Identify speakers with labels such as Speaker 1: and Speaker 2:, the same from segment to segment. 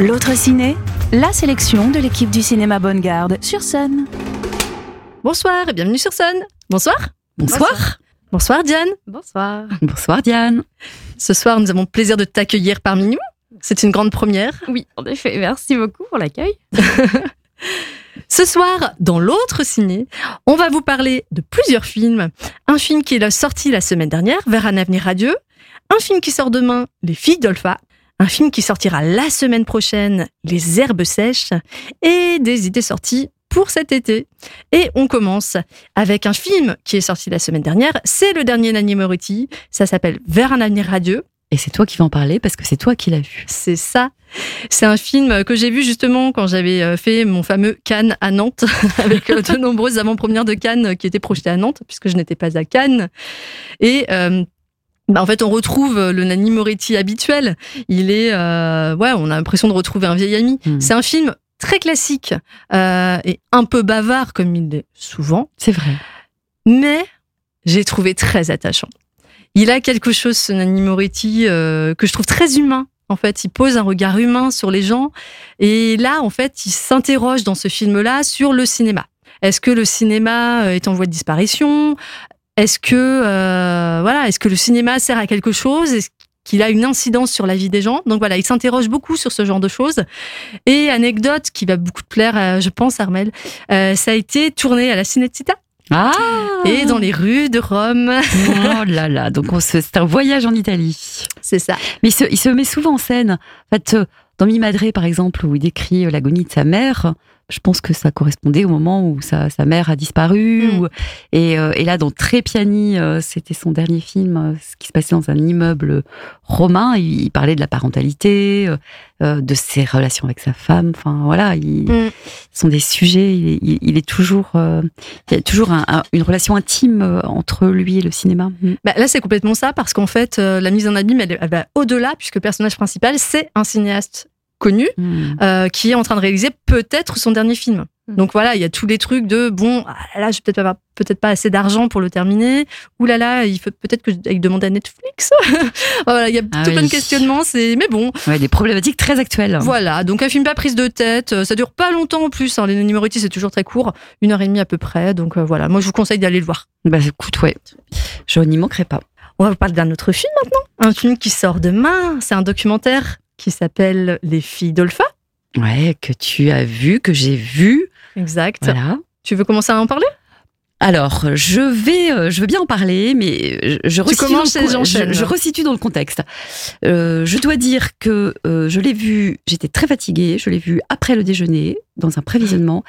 Speaker 1: L'autre ciné, la sélection de l'équipe du cinéma Bonne Garde sur scène.
Speaker 2: Bonsoir et bienvenue sur scène. Bonsoir.
Speaker 3: Bonsoir.
Speaker 2: Bonsoir Diane.
Speaker 4: Bonsoir.
Speaker 3: Bonsoir Diane.
Speaker 2: Ce soir, nous avons le plaisir de t'accueillir parmi nous. C'est une grande première.
Speaker 4: Oui, en effet. Merci beaucoup pour l'accueil.
Speaker 2: Ce soir, dans l'autre ciné, on va vous parler de plusieurs films. Un film qui est sorti la semaine dernière, Vers un avenir radieux. Un film qui sort demain, Les filles d'Olpha. Un film qui sortira la semaine prochaine, Les herbes sèches. Et des idées sorties pour cet été. Et on commence avec un film qui est sorti la semaine dernière. C'est le dernier Nanny Moretti. Ça s'appelle Vers un avenir radieux.
Speaker 3: Et c'est toi qui vas en parler parce que c'est toi qui l'as vu.
Speaker 2: C'est ça. C'est un film que j'ai vu justement quand j'avais fait mon fameux Cannes à Nantes, avec de nombreuses avant-premières de Cannes qui étaient projetées à Nantes, puisque je n'étais pas à Cannes. Et euh, bah en fait, on retrouve le Nanny Moretti habituel. Il est, euh, ouais, on a l'impression de retrouver un vieil ami.
Speaker 3: Hmm.
Speaker 2: C'est un film très classique euh, et un peu bavard comme il l'est souvent,
Speaker 3: C'est vrai.
Speaker 2: mais j'ai trouvé très attachant. Il a quelque chose, ce Nanny Moretti, euh, que je trouve très humain. En fait, il pose un regard humain sur les gens. Et là, en fait, il s'interroge dans ce film-là sur le cinéma. Est-ce que le cinéma est en voie de disparition? Est-ce que euh, voilà, est-ce que le cinéma sert à quelque chose? Est-ce qu'il a une incidence sur la vie des gens? Donc voilà, il s'interroge beaucoup sur ce genre de choses. Et anecdote qui va beaucoup te plaire, euh, je pense, Armel, euh, ça a été tourné à la Cinecittà
Speaker 3: Ah
Speaker 2: et dans les rues de Rome.
Speaker 3: Oh là là, donc c'est un voyage en Italie.
Speaker 2: C'est ça.
Speaker 3: Mais il se, il se met souvent en scène. En fait, dans Mi Madre, par exemple, où il décrit l'agonie de sa mère, je pense que ça correspondait au moment où sa, sa mère a disparu.
Speaker 2: Mm.
Speaker 3: ou- et, euh, et là, dans Trépiani, euh, c'était son dernier film, euh, ce qui se passait dans un immeuble romain. Il, il parlait de la parentalité, de ses relations avec sa femme. Enfin, voilà, il,
Speaker 2: Mm.
Speaker 3: ce sont des sujets. Il est, il- il est toujours, il y a toujours un- un- une relation intime entre lui et le cinéma. Mm.
Speaker 2: Bah, là, c'est complètement ça, parce qu'en fait, la mise en abîme, elle, elle va au-delà, puisque le personnage principal, c'est un cinéaste connu
Speaker 3: Mm.
Speaker 2: euh, qui est en train de réaliser peut-être son dernier film.
Speaker 4: Mm.
Speaker 2: Donc voilà, il y a tous les trucs de bon, ah là, j'ai peut-être pas, peut-être pas assez d'argent pour le terminer. Ou là là, il faut peut-être que je demande à Netflix. voilà, il y a
Speaker 3: Ah
Speaker 2: tout plein
Speaker 3: oui.
Speaker 2: de questionnements. C'est mais bon,
Speaker 3: Ouais, des problématiques très actuelles.
Speaker 2: voilà. Donc un film pas prise de tête. euh, Ça dure pas longtemps en plus. Hein. Les Moretti, c'est toujours très court, une heure et demie à peu près. Donc euh, voilà, moi je vous conseille d'aller le voir.
Speaker 3: Bah écoute, ouais, je n'y manquerai pas.
Speaker 2: On va vous parler d'un autre film maintenant. Un film qui sort demain. C'est un documentaire qui s'appelle Les filles d'Olpha.
Speaker 3: Ouais, que tu as vu, que j'ai vu.
Speaker 2: Exact.
Speaker 3: Voilà.
Speaker 2: Tu veux commencer à en parler?
Speaker 3: Alors, je vais, euh, je veux bien en parler, mais je, resitue, dans je, je resitue dans le contexte. Euh, je dois dire que euh, je l'ai vu, j'étais très fatiguée, je l'ai vu après le déjeuner, dans un prévisionnement,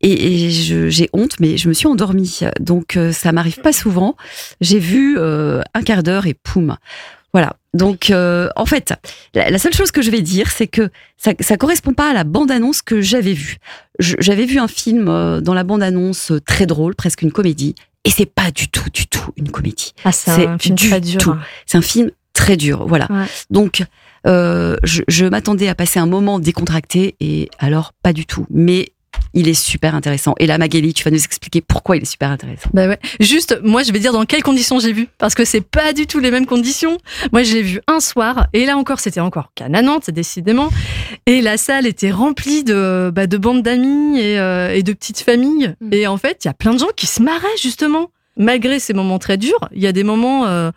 Speaker 3: et, et j'ai honte, mais je me suis endormie. Donc, euh, ça m'arrive pas souvent. J'ai vu un quart d'heure et poum. Voilà. Donc, euh, en fait, la, la seule chose que je vais dire, c'est que ça, ça correspond pas à la bande-annonce que j'avais vue. J'avais vu un film euh, dans la bande-annonce euh, très drôle, presque une comédie, et c'est pas du tout, du tout une comédie.
Speaker 2: Ah, c'est un film
Speaker 3: du
Speaker 2: très dur.
Speaker 3: tout. C'est un film très dur, voilà.
Speaker 2: Ouais.
Speaker 3: Donc, euh, je, je m'attendais à passer un moment décontracté, et alors pas du tout. Mais il est super intéressant. Et là, Magali, tu vas nous expliquer pourquoi il est super intéressant.
Speaker 2: Bah ouais. Juste, moi, je vais dire dans quelles conditions j'ai vu, parce que c'est pas du tout les mêmes conditions. Moi, j'ai vu un soir, et là encore, c'était encore Cannes à Nantes, décidément, et la salle était remplie de, bah, de bandes d'amis et, euh, et de petites familles.
Speaker 4: Mm.
Speaker 2: Et en fait, il y a plein de gens qui se marraient justement, malgré ces moments très durs. Il y a des moments euh,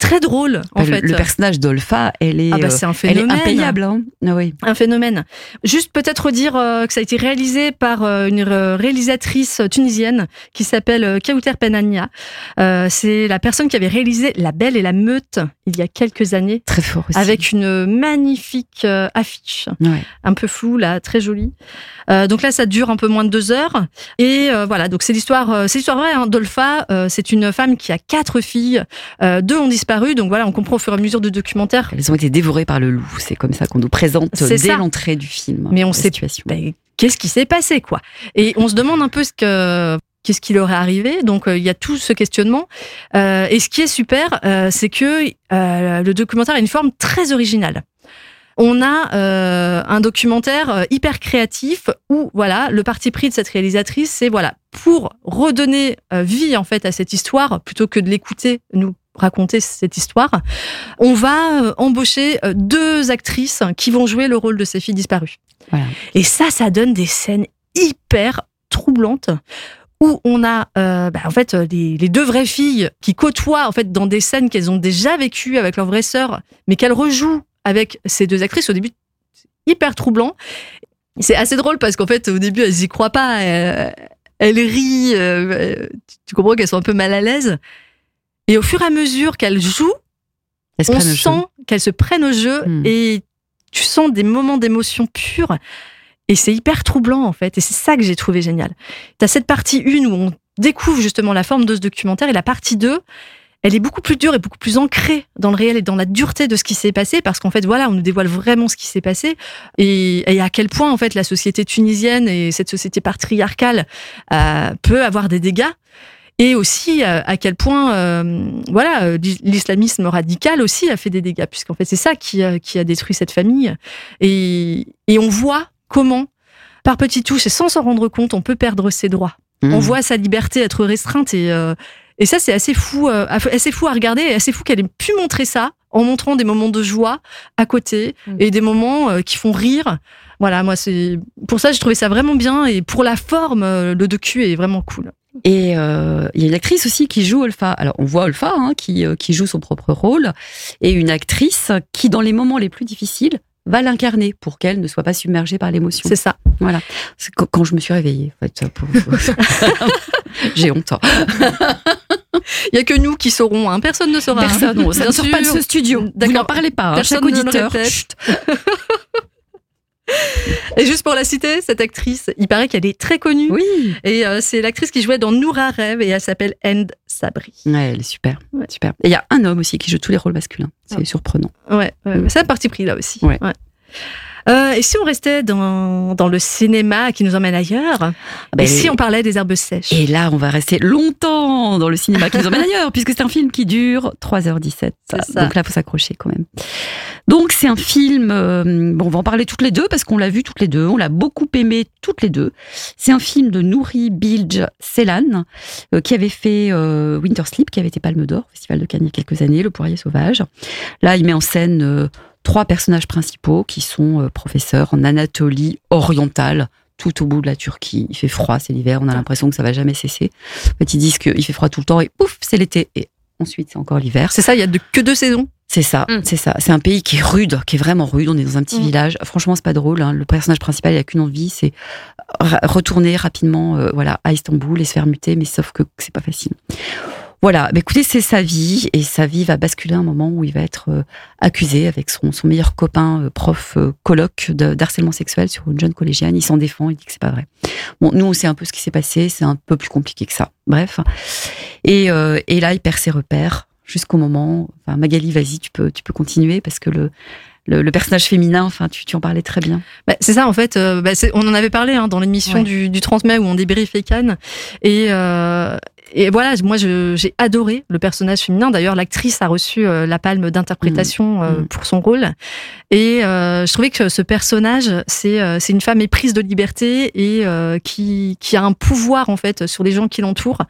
Speaker 2: très drôles, en
Speaker 3: le,
Speaker 2: fait.
Speaker 3: le personnage d'Olpha, elle est,
Speaker 2: ah bah,
Speaker 3: euh,
Speaker 2: un
Speaker 3: elle est
Speaker 2: phénomène.
Speaker 3: impayable. Hein ah oui.
Speaker 2: un phénomène. Juste peut-être dire euh, que ça a été réalisé par euh, une réalisatrice tunisienne qui s'appelle Kauter Penania. Euh, c'est la personne qui avait réalisé La Belle et la Meute il y a quelques années.
Speaker 3: Très fort aussi.
Speaker 2: Avec une magnifique affiche,
Speaker 3: Ouais.
Speaker 2: un peu floue là, très jolie. Donc là, ça dure un peu moins de deux heures. Et voilà, donc c'est l'histoire, c'est l'histoire vraie hein, d'Olpha. C'est une femme qui a quatre filles, deux ont disparu. Donc voilà, on comprend au fur et à mesure du documentaire
Speaker 3: Elles ont été dévorées par le loup. C'est comme ça qu'on nous présente dès l'entrée du film.
Speaker 2: Mais on sait qu'est-ce qui s'est passé quoi Et on se demande un peu ce que qu'est-ce qui leur est arrivé. Donc euh, il y a tout ce questionnement. Euh, et ce qui est super, euh, c'est que le documentaire a une forme très originale. On a un documentaire hyper créatif où voilà le parti pris de cette réalisatrice, c'est voilà pour redonner vie en fait à cette histoire plutôt que de l'écouter nous raconter cette histoire, on va euh, embaucher euh, deux actrices qui vont jouer le rôle de ces filles disparues.
Speaker 3: Voilà.
Speaker 2: Et ça, ça donne des scènes hyper troublantes où on a euh, bah, en fait les, les deux vraies filles qui côtoient en fait dans des scènes qu'elles ont déjà vécues avec leur vraie sœur, mais qu'elles rejouent avec ces deux actrices au début c'est hyper troublant. C'est assez drôle parce qu'en fait au début elles y croient pas, elles, elles rient, euh, tu comprends qu'elles sont un peu mal à l'aise. Et au fur et à mesure
Speaker 3: Elles se
Speaker 2: on sent qu'elles se prennent au jeu
Speaker 3: Hmm.
Speaker 2: et tu sens des moments d'émotion pure. Et c'est hyper troublant, en fait. Et c'est ça que j'ai trouvé génial. Tu as cette partie 1 où on découvre justement la forme de ce documentaire et la partie 2, elle est beaucoup plus dure et beaucoup plus ancrée dans le réel et dans la dureté de ce qui s'est passé parce qu'en fait, voilà, on nous dévoile vraiment ce qui s'est passé et, et à quel point, en fait, la société tunisienne et cette société patriarcale euh, peut avoir des dégâts et aussi euh, à quel point euh, voilà euh, l'islamisme radical aussi a fait des dégâts puisqu'en fait c'est ça qui a, qui a détruit cette famille et, et on voit comment par petites touches et sans s'en rendre compte on peut perdre ses droits
Speaker 3: Mmh.
Speaker 2: on voit sa liberté être restreinte et euh, et ça c'est assez fou euh, assez fou à regarder et assez fou qu'elle ait pu montrer ça en montrant des moments de joie à côté
Speaker 4: Mm.
Speaker 2: et des moments euh, qui font rire voilà moi c'est pour ça je trouvais ça vraiment bien et pour la forme euh, le docu est vraiment cool
Speaker 3: Et euh, il y a une actrice aussi qui joue Olfa. Alors on voit Olfa hein, qui, euh, qui joue son propre rôle et une actrice qui dans les moments les plus difficiles va l'incarner pour qu'elle ne soit pas submergée par l'émotion.
Speaker 2: c'est ça
Speaker 3: C'est quand, quand je me suis réveillée, en fait, pour- j'ai honte. hein.
Speaker 2: Il y a que nous qui saurons, hein. personne ne saura. hein.
Speaker 3: Personne,
Speaker 2: Bien
Speaker 3: ne sort pas de ce studio.
Speaker 2: D'accord.
Speaker 3: n'en parlez pas. hein.
Speaker 2: Personne
Speaker 3: Chaque auditeur.
Speaker 2: Et juste pour la citer, cette actrice, il paraît qu'elle est très connue.
Speaker 3: Oui.
Speaker 2: Et euh, c'est l'actrice qui jouait dans Noura Rêve et elle s'appelle End Sabri.
Speaker 3: Ouais, elle est super.
Speaker 2: Ouais.
Speaker 3: super. Et il y a un homme aussi qui joue tous les rôles masculins. C'est
Speaker 2: Ah.
Speaker 3: surprenant.
Speaker 2: Ouais, ouais,
Speaker 3: Mm.
Speaker 2: c'est un parti pris là aussi.
Speaker 3: Ouais.
Speaker 2: Euh, et si on restait dans, dans le cinéma qui nous emmène ailleurs
Speaker 3: Ben,
Speaker 2: Et si on parlait des herbes sèches
Speaker 3: Et là, on va rester longtemps dans le cinéma qui nous emmène ailleurs, puisque c'est un film qui dure 3h17.
Speaker 2: C'est ça.
Speaker 3: Donc là, faut s'accrocher quand même. Donc c'est un film, euh, bon, on va en parler toutes les deux, parce qu'on l'a vu toutes les deux, on l'a beaucoup aimé toutes les deux. C'est un film de Nouri Bilge Ceylan, euh, qui avait fait euh, Winter Sleep, qui avait été Palme d'Or, au Festival de Cannes il y a quelques années, Le Poirier Sauvage. Là, il met en scène euh, trois personnages principaux qui sont euh, professeurs en Anatolie orientale, tout au bout de la Turquie. Il fait froid, c'est l'hiver, on a l'impression que ça va jamais cesser. En fait, ils disent qu'il fait froid tout le temps et pouf, c'est l'été. Et ensuite, c'est encore l'hiver.
Speaker 2: C'est ça, il y a de, que deux saisons?
Speaker 3: C'est ça,
Speaker 4: Mm.
Speaker 3: c'est ça. C'est un pays qui est rude, qui est vraiment rude. On est dans un petit
Speaker 2: Mm.
Speaker 3: village. Franchement, c'est pas drôle. hein. Le personnage principal, il a qu'une envie, c'est retourner rapidement, euh, voilà, à Istanbul et se faire muter. Mais sauf que c'est pas facile. Voilà. Bah, écoutez, c'est sa vie et sa vie va basculer à un moment où il va être euh, accusé avec son, son meilleur copain, euh, prof euh, coloc de- d'harcèlement sexuel sur une jeune collégienne. Il s'en défend, il dit que c'est pas vrai. Bon, nous, on sait un peu ce qui s'est passé. C'est un peu plus compliqué que ça. Bref. Et, euh, et là, il perd ses repères jusqu'au moment. Enfin, Magali, vas-y, tu peux, tu peux continuer parce que le, le, le personnage féminin, enfin, tu, tu en parlais très bien.
Speaker 2: Bah, c'est ça en fait. euh, bah, on en avait parlé hein, dans l'émission
Speaker 3: Ouais.
Speaker 2: du, du 30 mai où on débriefait Cannes. Et, euh, et voilà, moi j'ai adoré le personnage féminin. D'ailleurs, l'actrice a reçu euh, la palme d'interprétation euh,
Speaker 3: Mm.
Speaker 2: pour son rôle. Et je trouvais que ce personnage, c'est une femme éprise de liberté et qui, qui a un pouvoir en fait sur les gens qui l'entourent.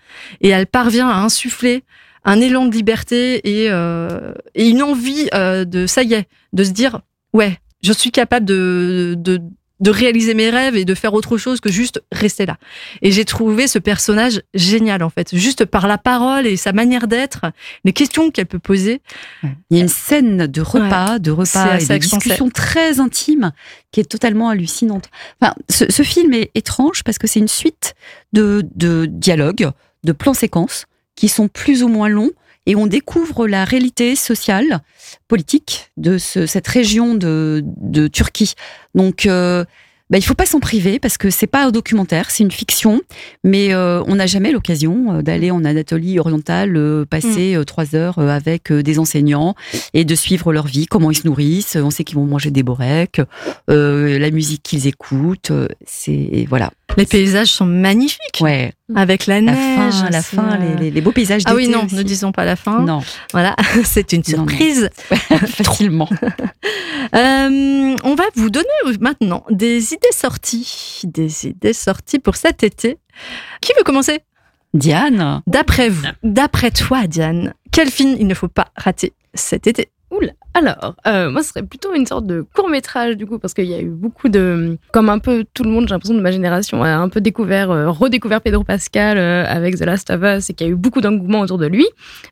Speaker 2: Et elle parvient à insuffler un élan de liberté et, euh, et une envie euh, de ça y est, de se dire ouais, je suis capable de, de, de réaliser mes rêves et de faire autre chose que juste rester là. Et j'ai trouvé ce personnage génial, en fait, juste par la parole et sa manière d'être, les questions qu'elle peut poser.
Speaker 3: Il y a une scène de repas, de repas et de discussion très intime qui est totalement hallucinante. Enfin, ce, ce film est étrange parce que c'est une suite de, de dialogues, de plans séquences qui sont plus ou moins longs et on découvre la réalité sociale, politique de ce- cette région de, de Turquie. Donc, euh, bah, il faut pas s'en priver parce que c'est pas un documentaire, c'est une fiction, mais euh, on n'a jamais l'occasion euh, d'aller en Anatolie orientale, euh, passer euh, trois heures avec des enseignants et de suivre leur vie, comment ils se nourrissent. On sait qu'ils vont manger des borecs, euh, la musique qu'ils écoutent. C'est voilà.
Speaker 2: Les paysages sont magnifiques,
Speaker 3: Ouais.
Speaker 2: avec la
Speaker 3: La
Speaker 2: neige.
Speaker 3: fin, la fin,
Speaker 2: euh,
Speaker 3: les, les- les beaux paysages.
Speaker 2: Ah oui, non,
Speaker 3: aussi.
Speaker 2: ne disons pas la fin.
Speaker 3: Non,
Speaker 2: Voilà, c'est une
Speaker 3: Non, non.
Speaker 2: surprise.
Speaker 3: facilement.
Speaker 2: Euh, on va vous donner maintenant des idées sorties. Des idées sorties pour cet été. Qui veut commencer?
Speaker 3: Diane,
Speaker 2: D'après vous, d'après toi, Diane, quel film il ne faut pas rater cet été?
Speaker 4: Oula. Alors, euh, moi, ce serait plutôt une sorte de court métrage du coup, parce qu'il y a eu beaucoup de, comme un peu tout le monde, j'ai l'impression de ma génération a un peu découvert, euh, redécouvert Pedro Pascal euh, avec The Last of Us et qu'il y a eu beaucoup d'engouement autour de lui.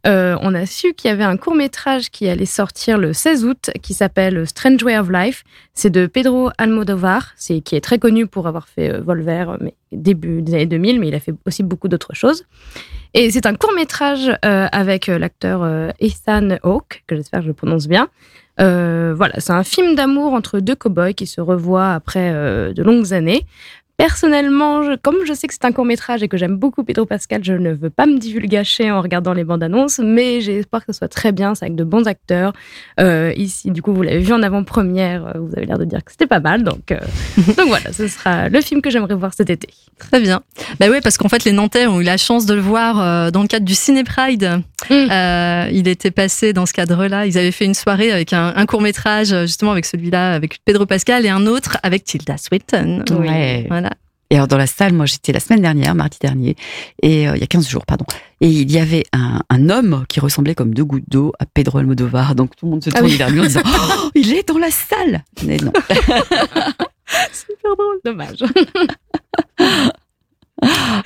Speaker 4: On a su qu'il y avait un court métrage qui allait sortir le 16 août, qui s'appelle Strange Way of Life. C'est de Pedro Almodovar, qui est très connu pour avoir fait Volver, mais début des années 2000, mais il a fait aussi beaucoup d'autres choses. Et c'est un court métrage avec l'acteur Ethan Hawke, que j'espère que je prononce bien. Euh, voilà, c'est un film d'amour entre deux cow-boys qui se revoient après euh, de longues années. Personnellement, je- comme je sais que c'est un court métrage et que j'aime beaucoup Pedro Pascal, je ne veux pas me divulgacher en regardant les bandes annonces, mais j'ai espoir que ce soit très bien, c'est avec de bons acteurs. Euh, ici, du coup, vous l'avez vu en avant-première, vous avez l'air de dire que c'était pas mal, donc, euh, donc voilà, ce sera le film que j'aimerais voir cet été.
Speaker 2: Très bien. Bah ouais, parce qu'en fait, les Nantais ont eu la chance de le voir dans le cadre du Ciné Pride.
Speaker 4: Mm.
Speaker 2: Euh, il était passé dans ce cadre-là. Ils avaient fait une soirée avec un, un court métrage, justement avec celui-là, avec Pedro Pascal, et un autre avec Tilda Swinton.
Speaker 3: Ouais.
Speaker 2: Voilà.
Speaker 3: Et alors dans la salle, moi j'étais la semaine dernière, mardi dernier, et euh, il y a 15 jours, pardon. Et il y avait un, un homme qui ressemblait comme deux gouttes d'eau à Pedro Almodovar. Donc tout le monde se
Speaker 4: Ah
Speaker 3: tournait
Speaker 4: oui.
Speaker 3: vers lui en disant oh, Il est dans la salle Mais non.
Speaker 4: Super drôle, dommage.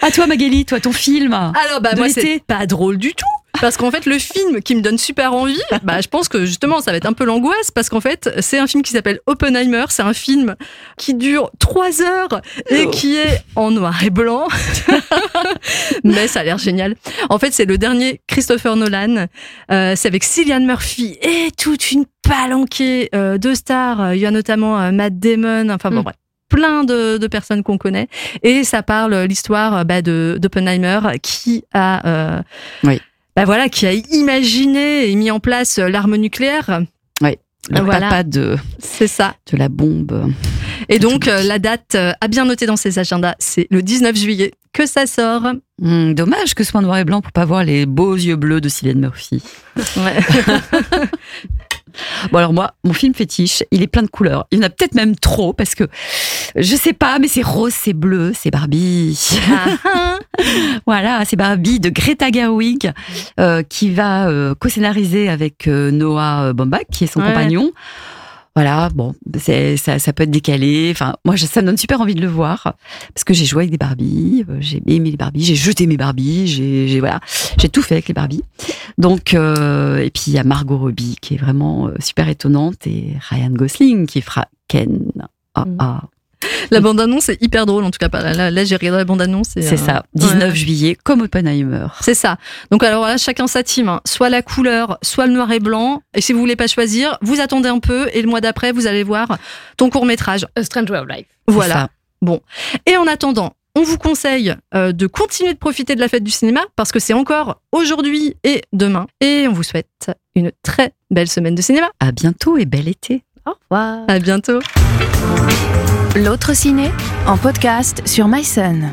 Speaker 3: À toi Magali, toi ton film
Speaker 2: Alors bah moi c'est pas drôle du tout parce qu'en fait le film qui me donne super envie, bah je pense que justement ça va être un peu l'angoisse parce qu'en fait c'est un film qui s'appelle Oppenheimer, c'est un film qui dure trois heures et
Speaker 3: Oh.
Speaker 2: qui est en noir et blanc, mais ça a l'air génial. En fait c'est le dernier Christopher Nolan, Euh, c'est avec Cillian Murphy et toute une palanquée euh, de stars. Il y a notamment euh, Matt Damon, enfin bon
Speaker 4: Mm.
Speaker 2: bref plein de, de personnes qu'on connaît et ça parle euh, l'histoire euh, bah, de d'Oppenheimer qui a euh,
Speaker 3: Oui.
Speaker 2: Bah voilà qui a imaginé et mis en place euh, l'arme nucléaire
Speaker 3: Le
Speaker 2: Voilà.
Speaker 3: papa de,
Speaker 2: c'est ça
Speaker 3: de la bombe.
Speaker 2: et donc euh, la date euh, à bien noter dans ses agendas c'est le 19 juillet que ça sort
Speaker 3: Hmm, dommage que ce soit en noir et blanc pour pas voir les beaux yeux bleus de Cillian Murphy.
Speaker 2: Ouais.
Speaker 3: Bon alors moi, mon film fétiche, il est plein de couleurs. Il y en a peut-être même trop parce que je sais pas, mais c'est rose, c'est bleu, c'est Barbie.
Speaker 2: Ah,
Speaker 3: voilà, c'est Barbie de Greta Gerwig euh, qui va euh, co-scénariser avec euh, Noah Baumbach qui est son
Speaker 2: Ouais.
Speaker 3: compagnon. Voilà, bon, ça, ça peut être décalé. Enfin, moi, ça me donne super envie de le voir parce que j'ai joué avec des Barbies, euh, j'ai aimé les Barbies, j'ai jeté mes Barbies, j'ai, voilà, j'ai tout fait avec les Barbies. Donc, euh, et puis il y a Margot Robbie qui est vraiment euh, super étonnante et Ryan Gosling qui fera Ken. Ah, ah,
Speaker 2: la bande annonce est hyper drôle en tout cas là, là j'ai regardé la bande annonce et,
Speaker 3: c'est
Speaker 2: euh,
Speaker 3: ça, 19
Speaker 2: ouais.
Speaker 3: juillet, comme Oppenheimer.
Speaker 2: C'est ça. Donc alors là, chacun sa team. hein. Soit la couleur, soit le noir et blanc. Et si vous voulez pas choisir, vous attendez un peu et le mois d'après, vous allez voir ton court métrage.
Speaker 4: A Strange Way of Life.
Speaker 2: Voilà. Et en attendant, on vous conseille euh, de continuer de profiter de la fête du cinéma parce que c'est encore aujourd'hui et demain. Et on vous souhaite une très belle semaine de cinéma.
Speaker 3: À bientôt et bel été.
Speaker 4: Au revoir.
Speaker 2: À bientôt.
Speaker 1: L'autre ciné en podcast sur MySun.